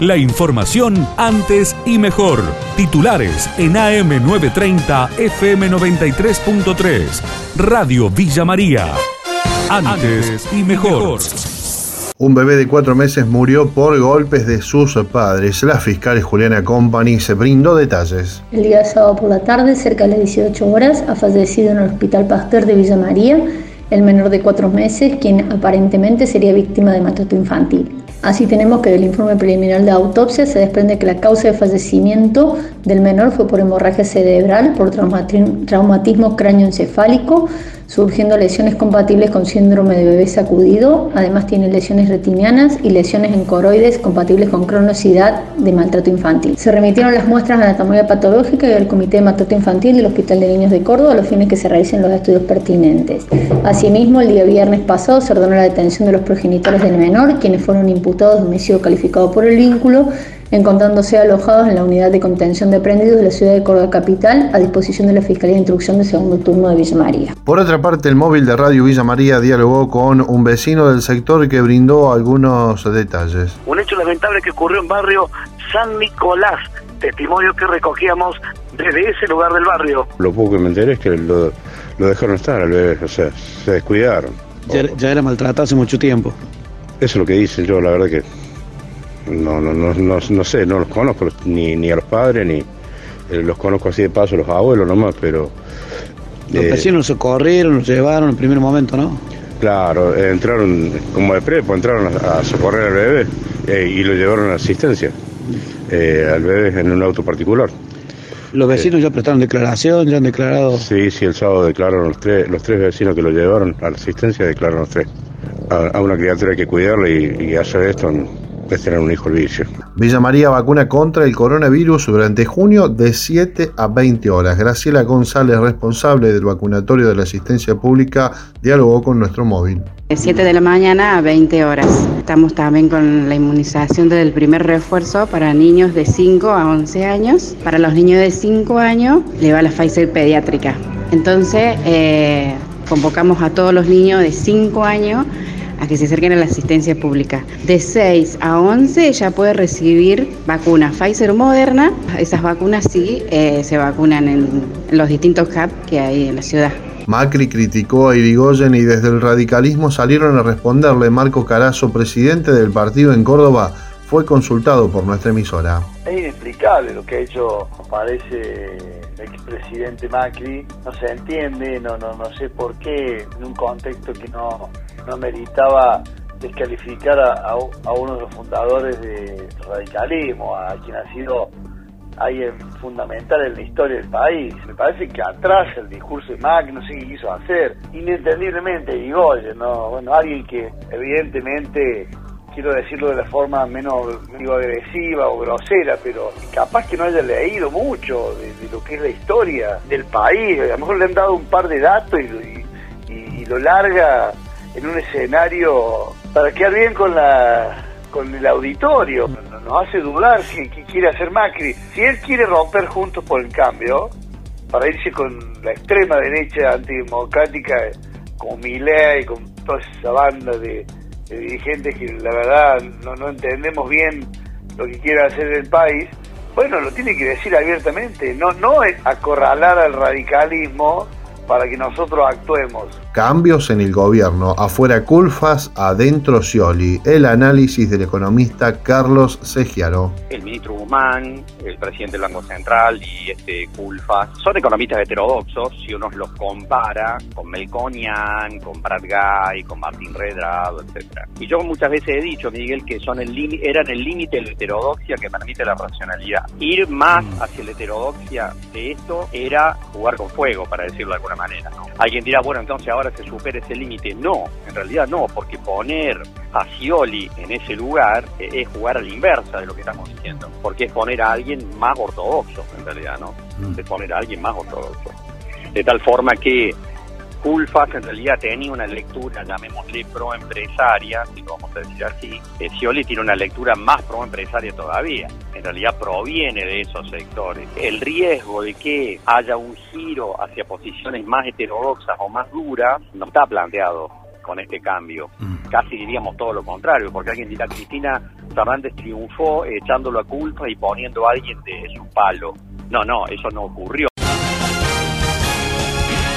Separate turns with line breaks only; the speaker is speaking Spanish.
La información antes y mejor. Titulares en AM930 FM93.3. Radio Villa María. Antes y mejor.
Un bebé de cuatro meses murió por golpes de sus padres. La fiscal Juliana Company se brindó detalles.
El día sábado por la tarde, cerca de las 18 horas, ha fallecido en el Hospital Pasteur de Villa María el menor de cuatro meses, quien aparentemente sería víctima de maltrato infantil. Así tenemos que del informe preliminar de autopsia se desprende que la causa de fallecimiento del menor fue por hemorragia cerebral, por traumatismo cráneoencefálico, surgiendo lesiones compatibles con síndrome de bebé sacudido. Además tiene lesiones retinianas y lesiones en coroides compatibles con cronosidad de maltrato infantil. Se remitieron las muestras de anatomía patológica y al Comité de Maltrato Infantil del Hospital de Niños de Córdoba a los fines que se realicen los estudios pertinentes. Asimismo, el día viernes pasado se ordenó la detención de los progenitores del menor, quienes fueron imputados de homicidio calificado por el vínculo encontrándose alojados en la unidad de contención de prendidos de la ciudad de Córdoba Capital a disposición de la Fiscalía de Instrucción de segundo turno de Villa María.
Por otra parte, el móvil de Radio Villa María dialogó con un vecino del sector que brindó algunos detalles.
Un hecho lamentable que ocurrió en barrio San Nicolás, testimonio que recogíamos desde ese lugar del barrio.
Lo poco que me enteré es que lo, dejaron estar al bebé, o sea, se descuidaron.
Ya, ya era maltratado hace mucho tiempo.
Eso es lo que dicen yo, la verdad que no, no, no, no, no sé, no los conozco ni, ni a los padres, ni eh, los conozco así de paso, los abuelos nomás, pero...
Los eh, vecinos se corrieron, los llevaron en el primer momento, ¿no?
Claro, entraron como de prepo, entraron a, socorrer al bebé eh, y lo llevaron a asistencia al bebé en un auto particular.
¿Los vecinos ya prestaron declaración, ya han declarado?
Sí, sí, el sábado declararon los tres, los tres vecinos que lo llevaron a la asistencia, declararon los tres. A, una criatura hay que cuidarla y, y hacer esto es tener un hijo el vicio.
Villa María vacuna contra el coronavirus durante junio de 7 a 20 horas. Graciela González, responsable del vacunatorio de la asistencia pública, dialogó con nuestro móvil.
De 7 de la mañana a 20 horas. Estamos también con la inmunización del primer refuerzo para niños de 5 a 11 años. Para los niños de 5 años le va la Pfizer pediátrica. Entonces, eh, convocamos a todos los niños de 5 años a que se acerquen a la asistencia pública. De 6 a 11 ya puede recibir vacuna Pfizer o Moderna. Esas vacunas sí eh, se vacunan en, los distintos hubs que hay en la ciudad.
Macri criticó a Irigoyen y desde el radicalismo salieron a responderle. Marco Carazo, presidente del partido en Córdoba, fue consultado por nuestra emisora.
Es inexplicable lo que ha hecho, parece el expresidente Macri. No se entiende, no, no, no sé por qué, en un contexto que no, no meritaba descalificar a, uno de los fundadores del radicalismo, a quien ha sido alguien fundamental en la historia del país. Me parece que atrás el discurso de Mac, no sé qué quiso hacer, inentendiblemente Irigoyen, ¿no? Bueno, alguien que evidentemente, quiero decirlo de la forma menos digo, agresiva o grosera, pero capaz que no haya leído mucho de, lo que es la historia del país, a lo mejor le han dado un par de datos y, y lo larga en un escenario para quedar bien con la con el auditorio. Nos hace dudar si, quiere hacer Macri. Si él quiere romper juntos por el cambio, para irse con la extrema derecha antidemocrática, como Milei y con toda esa banda de, dirigentes que la verdad no, no entendemos bien lo que quiere hacer el país, bueno, lo tiene que decir abiertamente, no, no acorralar al radicalismo para que nosotros actuemos.
Cambios en el gobierno, afuera Culfas, adentro Scioli. El análisis del economista Carlos Segiaro.
El ministro Guzmán, el presidente del Banco Central y este Culfas son economistas heterodoxos si uno los compara con Melconian, con Brad Guy, con Martín Redrado, etc. Y yo muchas veces he dicho, Miguel, que son el eran el límite de la heterodoxia que permite la racionalidad. Ir más mm. hacia la heterodoxia de esto era jugar con fuego, para decirlo de alguna manera. Alguien dirá, bueno, entonces ahora se supera ese límite. No, en realidad no, porque poner a Scioli en ese lugar eh, es jugar a la inversa de lo que estamos diciendo, porque es poner a alguien más ortodoxo, en realidad, ¿no? Mm. Es poner a alguien más ortodoxo. De tal forma que Culfas en realidad tenía una lectura, llamémosle proempresaria, si lo vamos a decir así. Eh, Scioli tiene una lectura más proempresaria todavía. En realidad proviene de esos sectores. El riesgo de que haya un giro hacia posiciones más heterodoxas o más duras no está planteado con este cambio. Mm. Casi diríamos todo lo contrario, porque alguien dirá, Cristina Fernández triunfó echándolo a culpa y poniendo a alguien de su palo. No, no, eso no ocurrió.